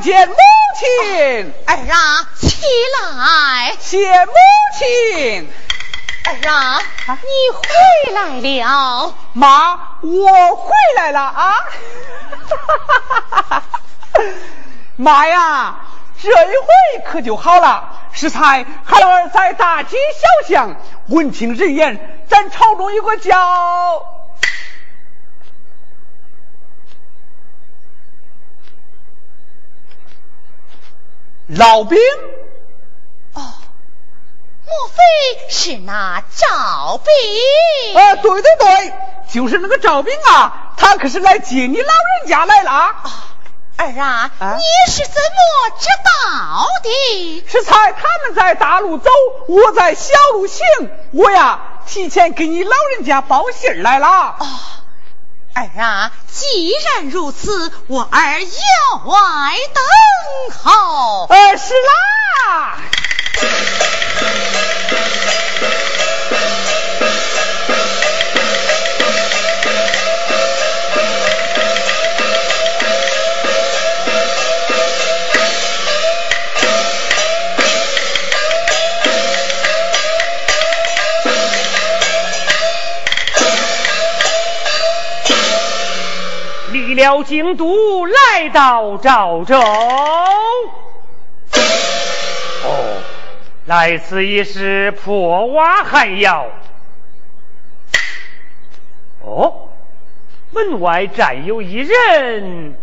见母亲，儿啊，起来！谢母亲，儿啊，你回来了。妈，我回来了啊！妈呀，这一回可就好了。适才孩儿在大街小巷闻听人言，咱朝中有个叫。老兵？哦，莫非是那赵兵？啊，对对对，就是那个赵兵啊，他可是来接你老人家来了。儿啊，你是怎么知道的？是才他们在大路走，我在小路行，我呀提前给你老人家报信来了。哦。儿啊，既然如此，我儿要外等候。儿，是啦。到赵州。哦，来此一是破瓦寒窑。哦，门外站有一人。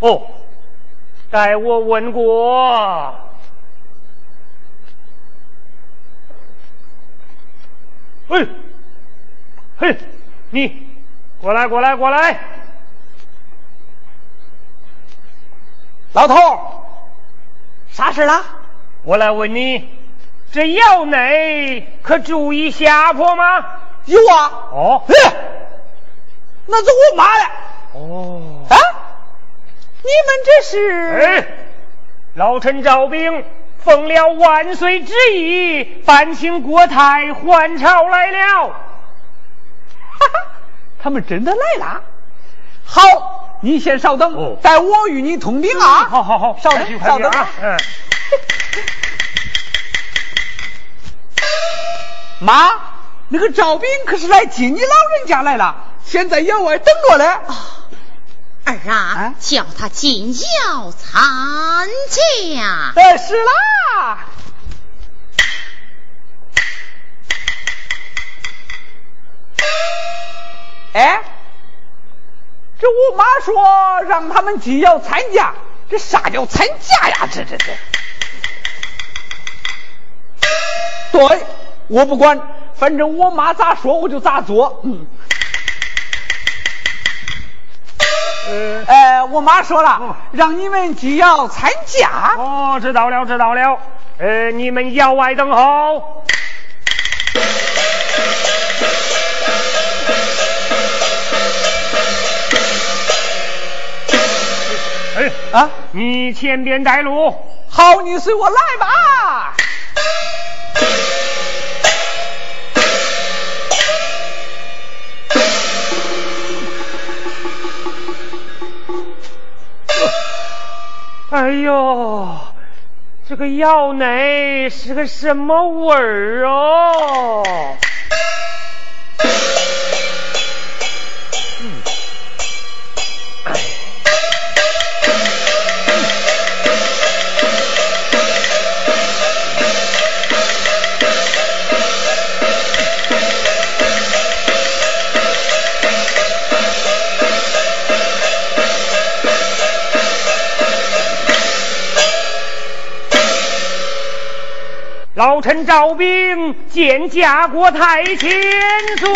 哦，待我问过。嘿，嘿，你过来，过来，过来。老头，啥事了？我来问你，这窑内可注意下坡吗？有啊。哦。哎，那是我妈嘞。哦。啊？你们这是？哎，老臣赵兵奉了万岁之意，搬请国太还朝来了。哈哈，他们真的来了。好，你先稍等，哦、待我与你通禀啊。好好好，稍等，稍等啊。嗯。妈，那个赵兵可是来接你老人家来了，现在窑外等着嘞。哦，儿啊，啊叫他进窑参加。哎，是啦。哎，这我妈说让他们既要参加，这啥叫参加呀？这这这。对，我不管，反正我妈咋说我就咋做。嗯。呃，哎，我妈说了，嗯、让你们既要参加。哦，知道了，知道了。呃，你们窑外等候。啊，你前边带路。好，你随我来吧。哎呦，这个药奶是个什么味儿哦？招兵见家国太千岁，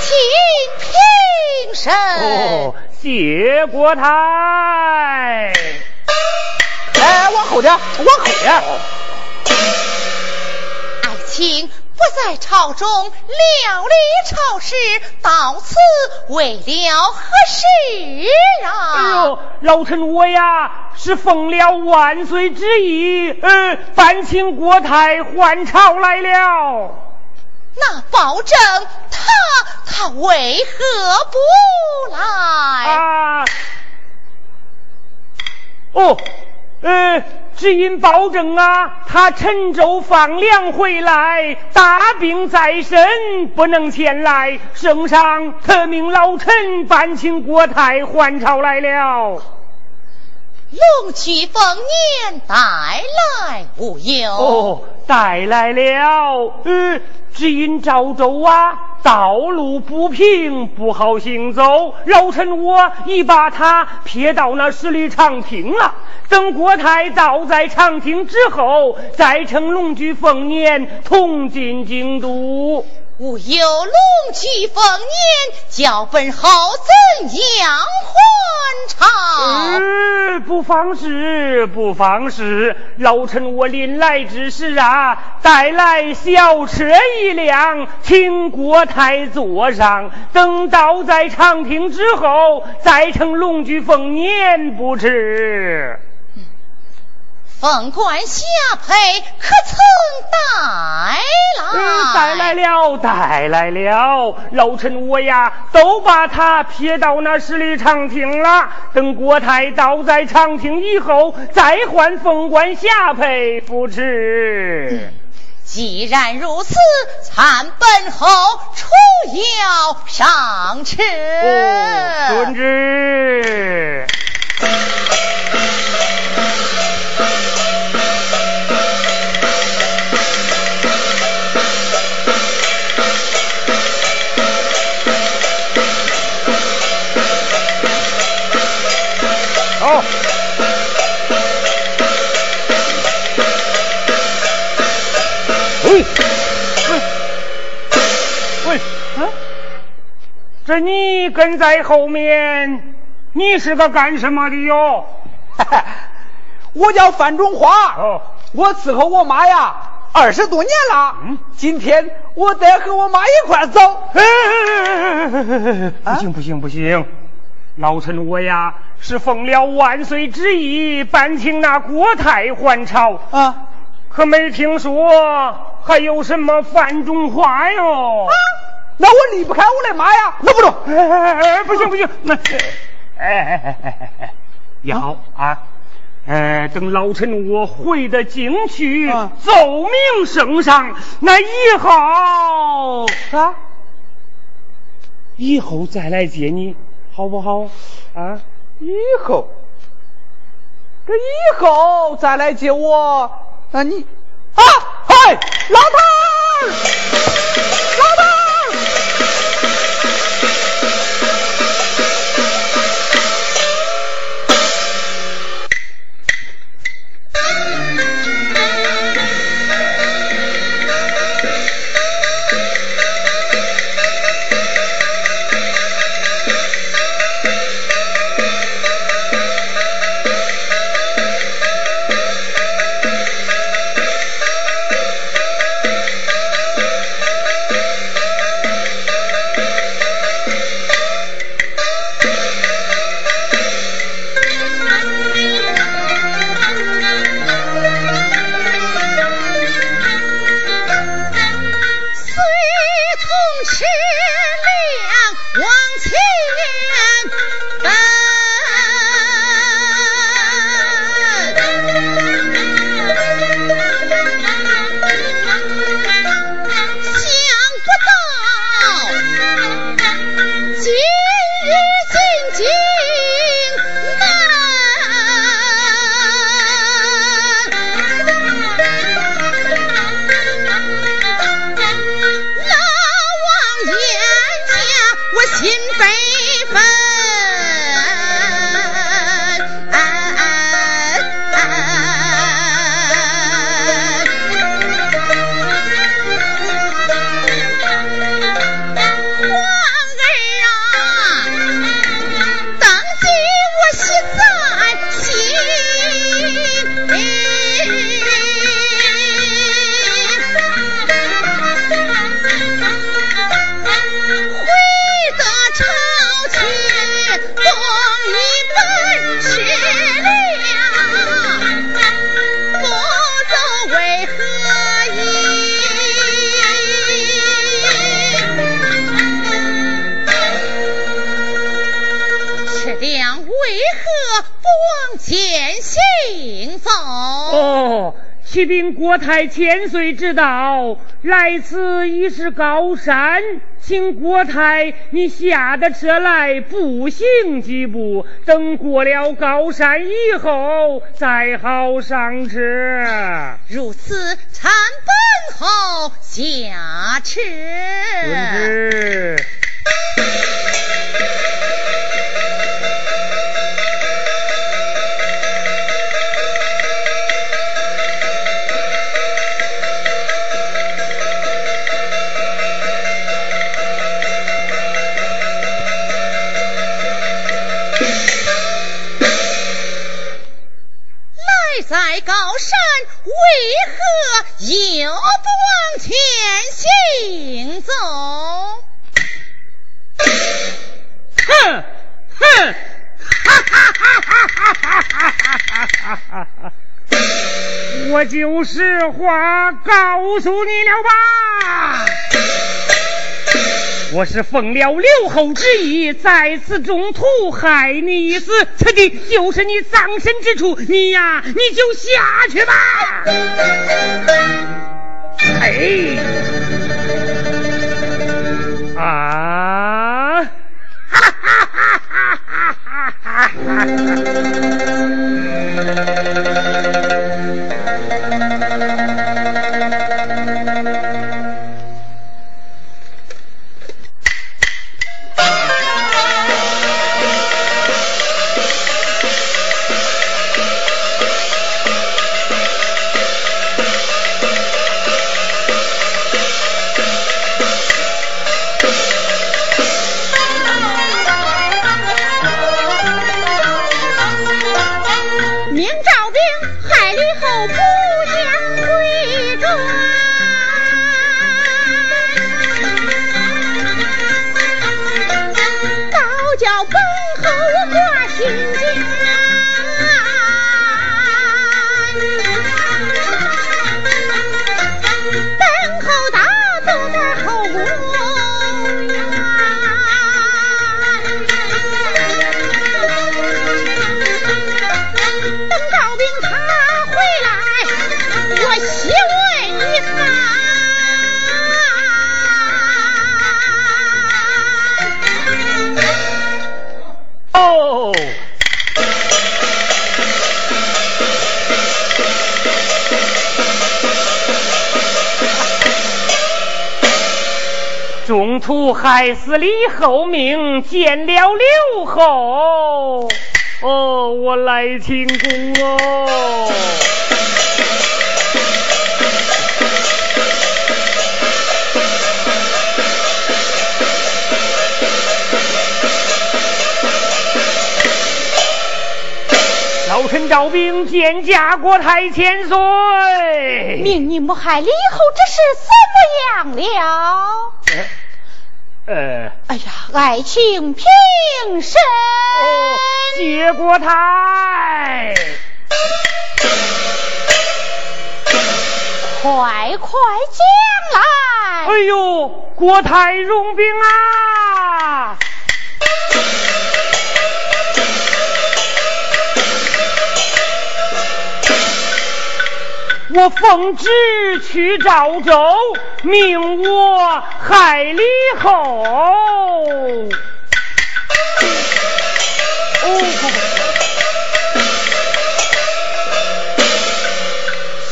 请平身。哦，谢国太。哎，往后点，往后点。爱卿不在朝中料理朝事，到此为了何事啊？哎呦，老臣我呀是奉了万岁之意，呃，烦请国太还朝来了。那保证他他为何不来？啊，哦，呃。只因保证啊，他陈州放粮回来，大病在身，不能前来。圣上特命老臣搬请国泰还朝来了。龙驹凤辇带来无忧。哦，带来了。呃，只因赵州啊，道路不平，不好行走。老臣我已把他撇到那十里长亭了。等国太到在长亭之后，再乘龙驹凤辇同进京都。吾有龙驹凤辇，叫本好怎样还朝？不妨事，不妨事。老臣我临来之时啊，带来小车一辆，请国太坐上。等到在长亭之后，再乘龙驹凤辇不迟。凤冠霞帔可曾带来？带来了，带来了。老臣我呀，都把他撇到那十里长亭了。等国太倒在长亭以后，再换凤冠霞帔不迟。既然如此，参本侯出窑上车。哦，遵旨。这你跟在后面，你是个干什么的哟？我叫范中华。哦，我伺候我妈呀二十多年了。嗯，今天我得和我妈一块走。不行不行不行，老臣我呀是奉了万岁之意办请那国泰还朝啊，可没听说还有什么范中华哟。那我离不开我的妈呀，那不中。哎哎哎不行不行，那哎哎哎哎哎，也好啊。呃，等老臣我回到京去，奏明圣上，那以后啊，以后再来接你，好不好？啊，以后，这以后再来接我，那你啊，嗨，老头老头启禀国太千岁之道，来此已是高山，请国太你下的车来步行几步，等过了高山以后再好上车。如此，参本后下车。为何又不往前行走？哼哼，我就实话告诉你了吧。我是奉了六侯之意，在此中途害你一死，此地就是你葬身之处，你呀，你就下去吧。哎。啊！哈哈哈哈哈哈哈哈！土害死李后命，见了刘后，哦，我来请功哦。老臣招兵见驾国太千岁，命你谋害李后之事怎么样了？呃，哎呀，爱卿平身，谢国太，快快讲来。哎呦，国太容禀啊！我奉旨去赵州，命我害李后。哦，不不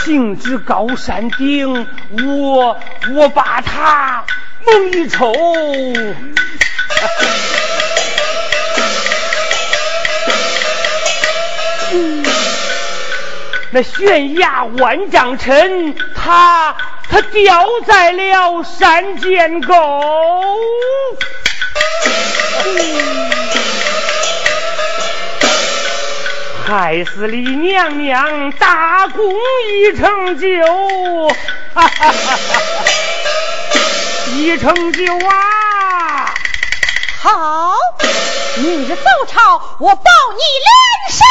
行至高山顶，我我把他蒙一抽。那悬崖万丈沉，他他掉在了山涧沟，害死李娘娘，大功已成就，哈哈哈哈已成就啊！好，明日早朝，我保你连升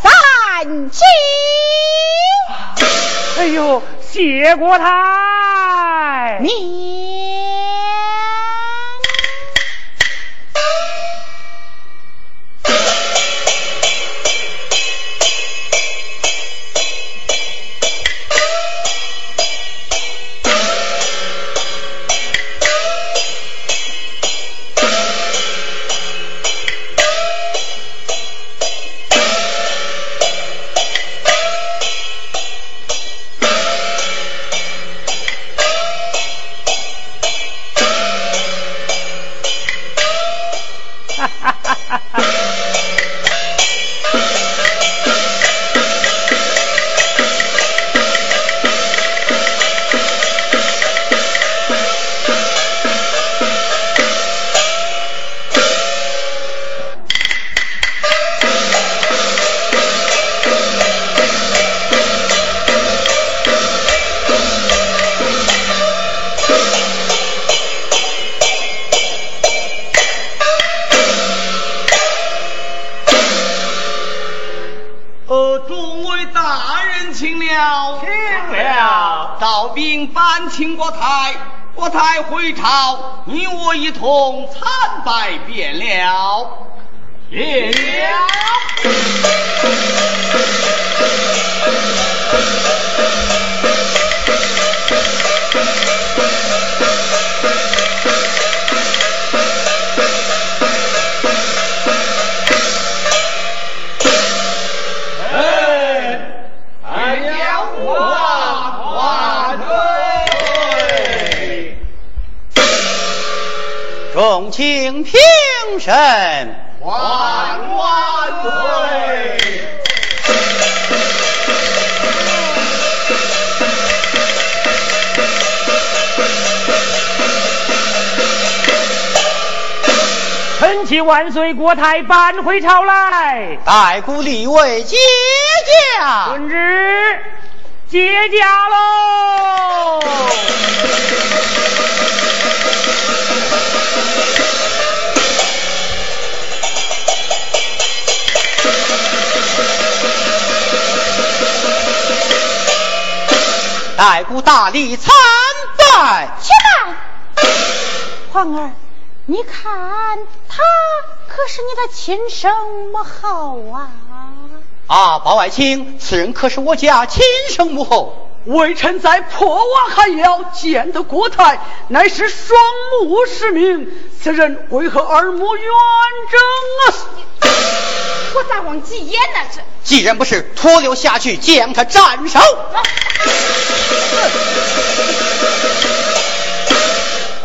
三级。哎呦，谢国太。请万岁国泰返回朝来。太姑李卫接驾。遵旨接驾喽。太姑大力参拜。皇儿。你看他可是你的亲生母后啊！啊，包爱卿，此人可是我家亲生母后。微臣在破瓦寒窑见得国太，乃是双目失明，此人为何耳目圆睁啊？我咋忘记眼呢？这既然不是，拖流下去，将他斩首。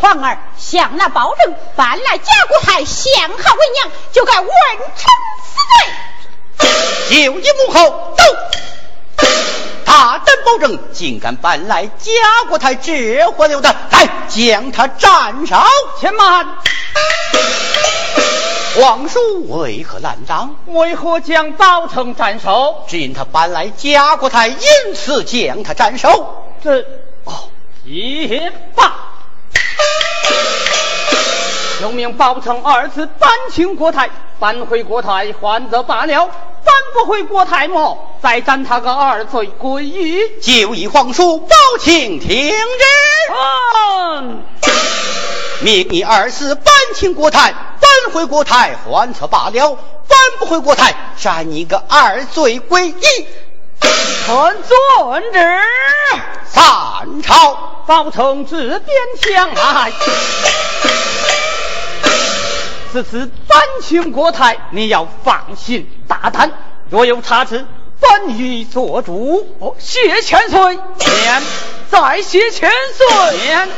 皇儿向那保证搬来假国太，陷害为娘，就该问臣死罪。就你母后，走。大胆保证，竟敢搬来假国太这货流的，来将他斩首。且慢。皇叔为何拦挡？为何将宝成斩首？只因他搬来假国太，因此将他斩首。这哦，也罢。就命宝成二次搬请国太，搬回国太还则罢了，搬不回国太么？再斩他个二罪归一。就以皇叔包请听之。嗯。命你二次搬请国太，搬回国太还则罢了，搬不回国太，斩你个二罪归一。臣遵旨。三朝，包成自边疆来。此次翻清国泰，你要放心大胆，若有差池，本已做主。哦，谢千岁。免，再谢千岁。免。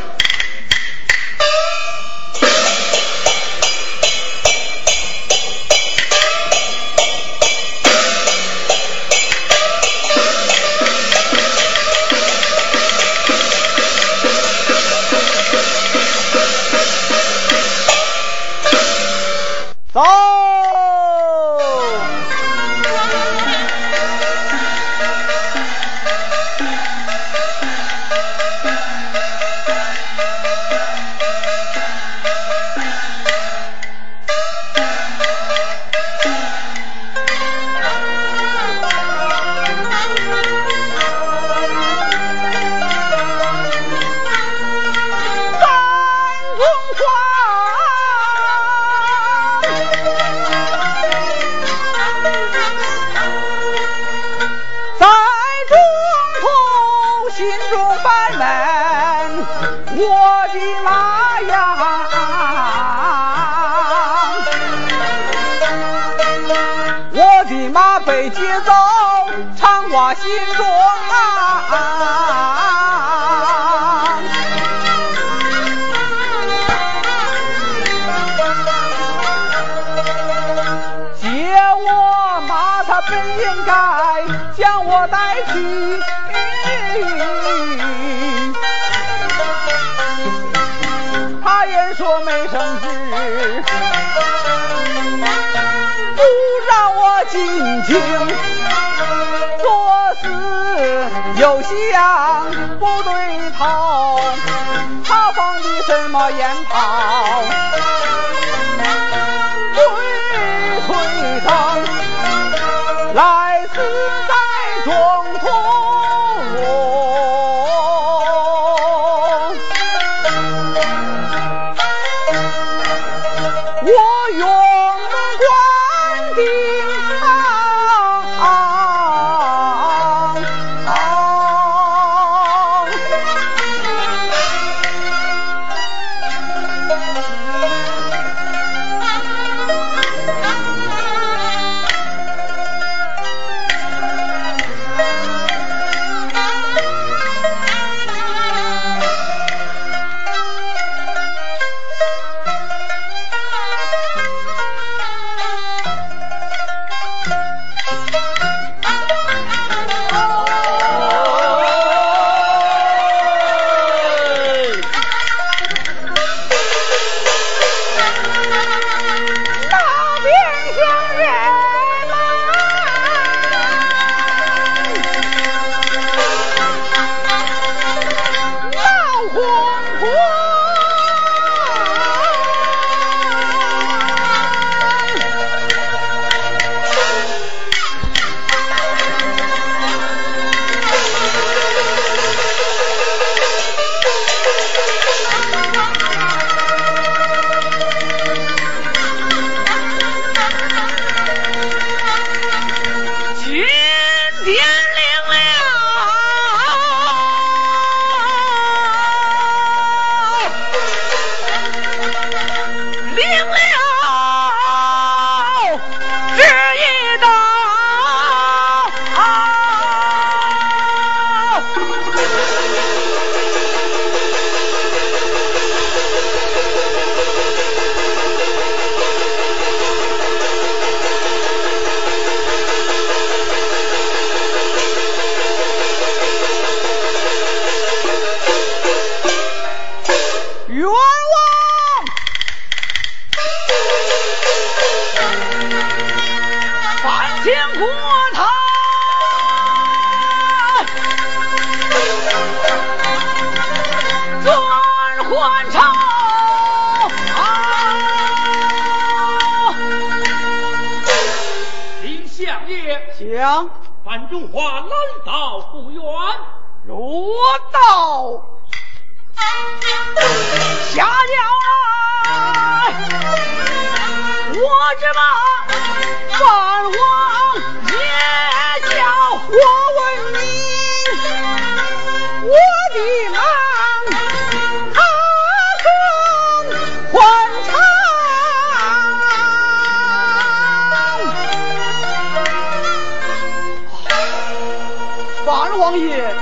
他被劫走常挂心中啊听左思右想不对头他放的什么烟炮范王爷，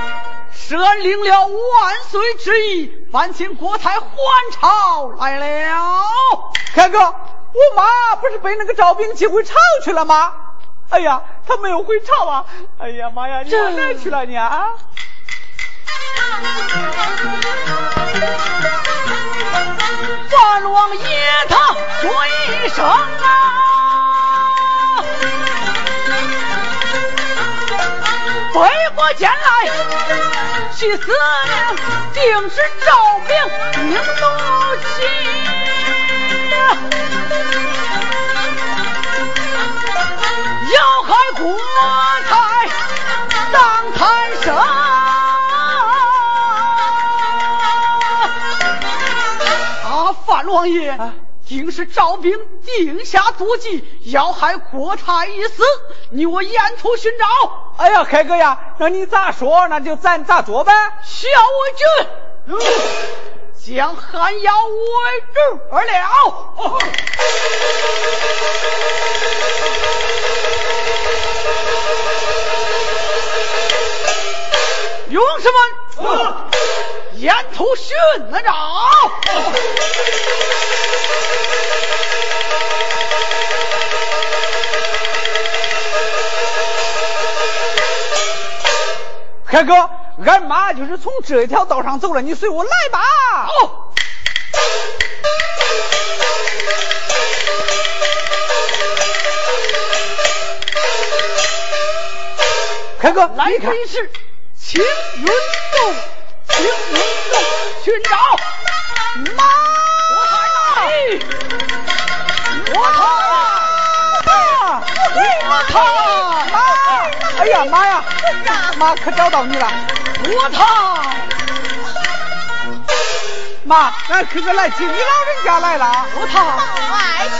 神领了万岁之意，烦请国太还朝来了。凯哥，我妈不是被那个赵兵接回朝去了吗？哎呀，她没有回朝啊！哎呀妈呀，你往哪去了你啊？范王爷他说一声啊，回过剑来，去思量，定是赵兵命怒气。要害国太当贪生。啊，范王爷，定是赵兵定下毒计，要害国太一死，你我沿途寻找。哎呀，凯哥呀，那你咋说，那就咱咋做呗？小为君，将汉妖围住而了。勇士们，沿途寻找。开哥，俺妈就是从这一条道上走了，你随我来吧。好。开哥，来你看的是青云洞寻找马，我太来，我太，我太，妈，哎呀妈！呀，妈！可找到你了。我太，妈，俺哥哥来接你老人家来了。我太，爱情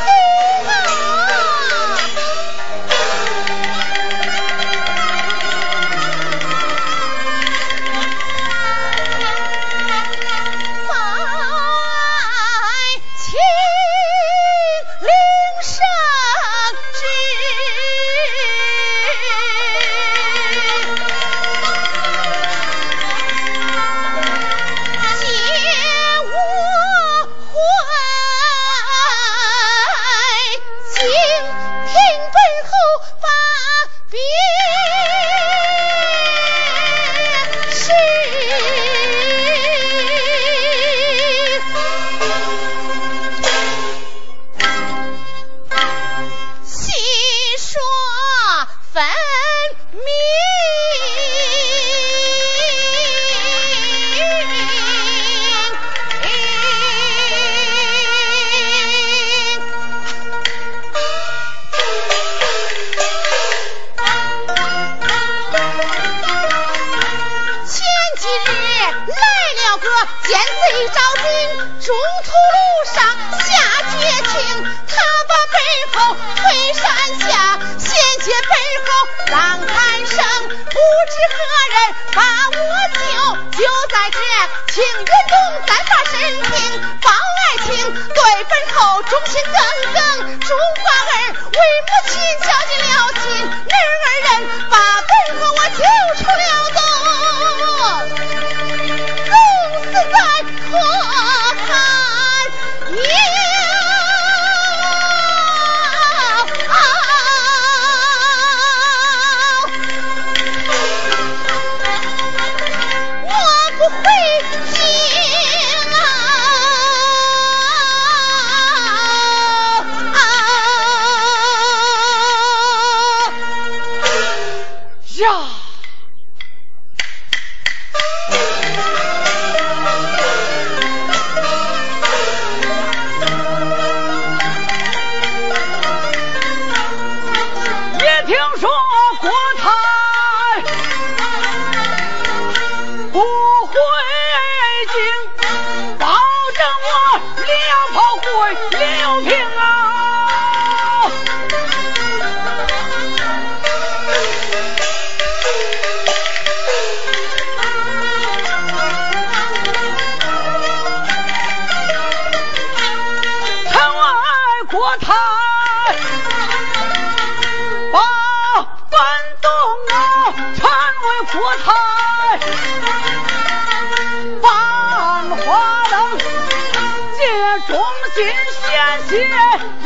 心险些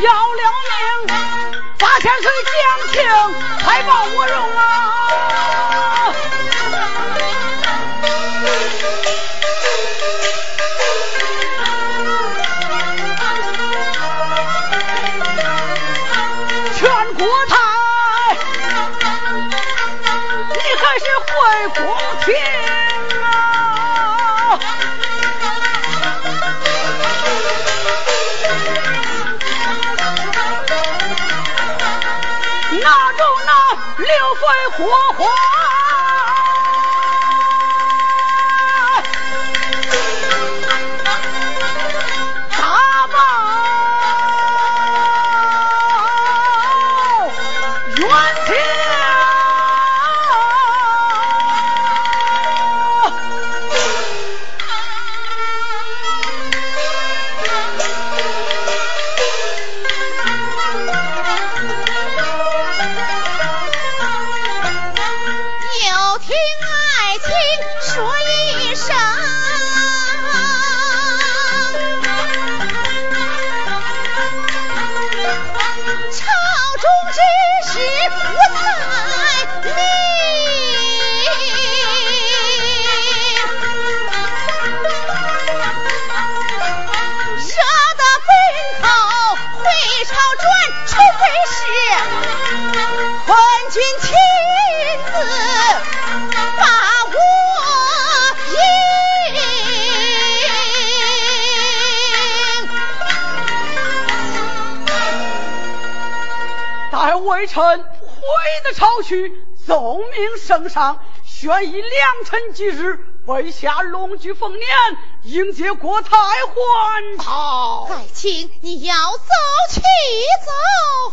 要了命，八千岁将情还报我荣啊！六岁亲自把我迎。待微臣回的朝去，奏明圣上，宣以良辰吉日，备下龙驹凤年，迎接国泰还朝。爱卿，你要走去走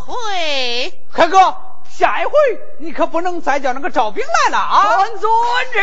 回。开哥，下一回你可不能再叫那个赵兵来了啊。遵旨。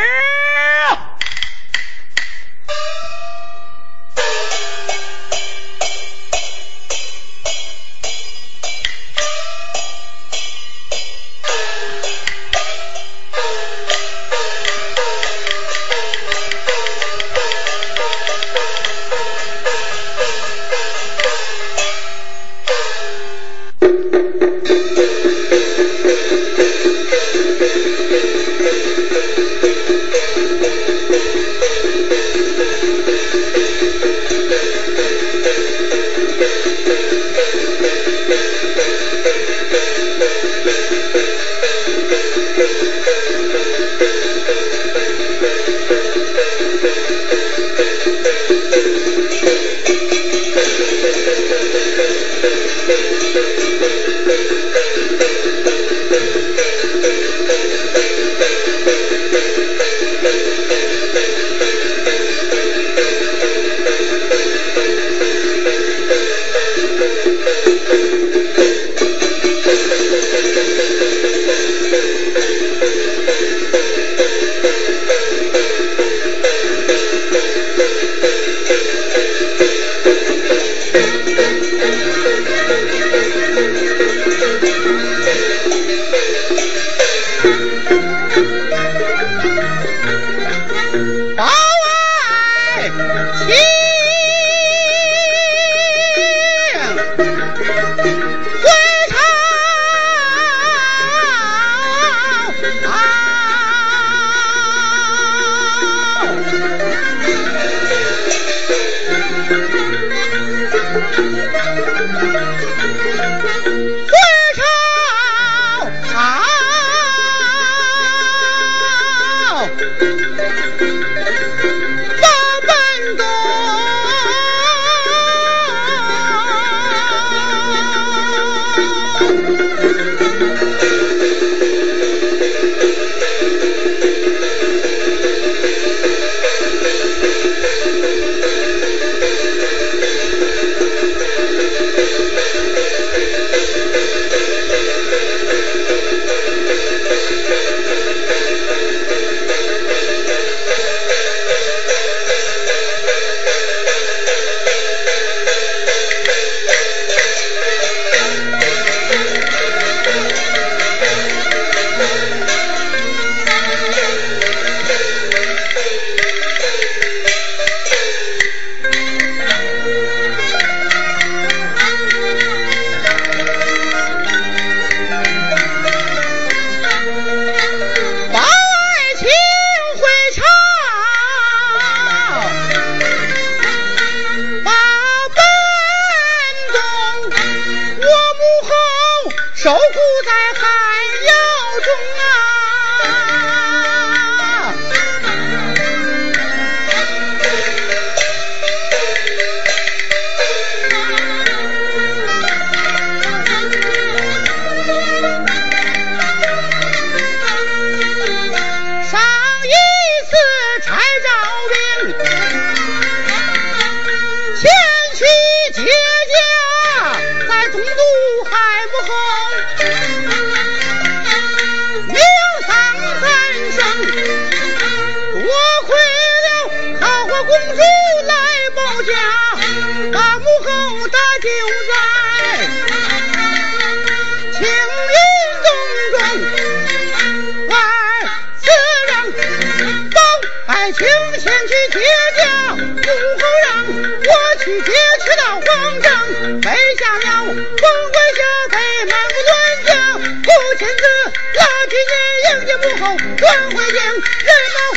人们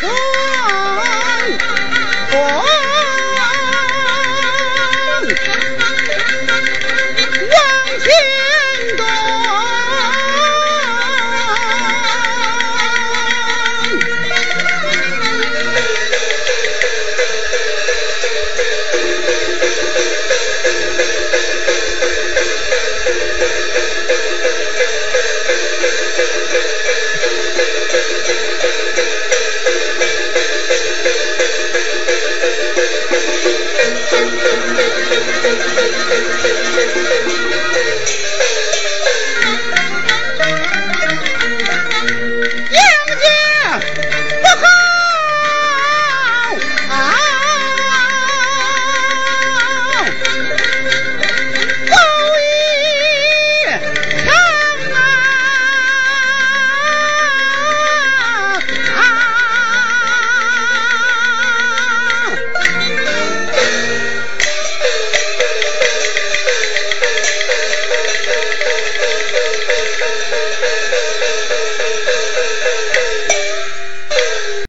欢欢。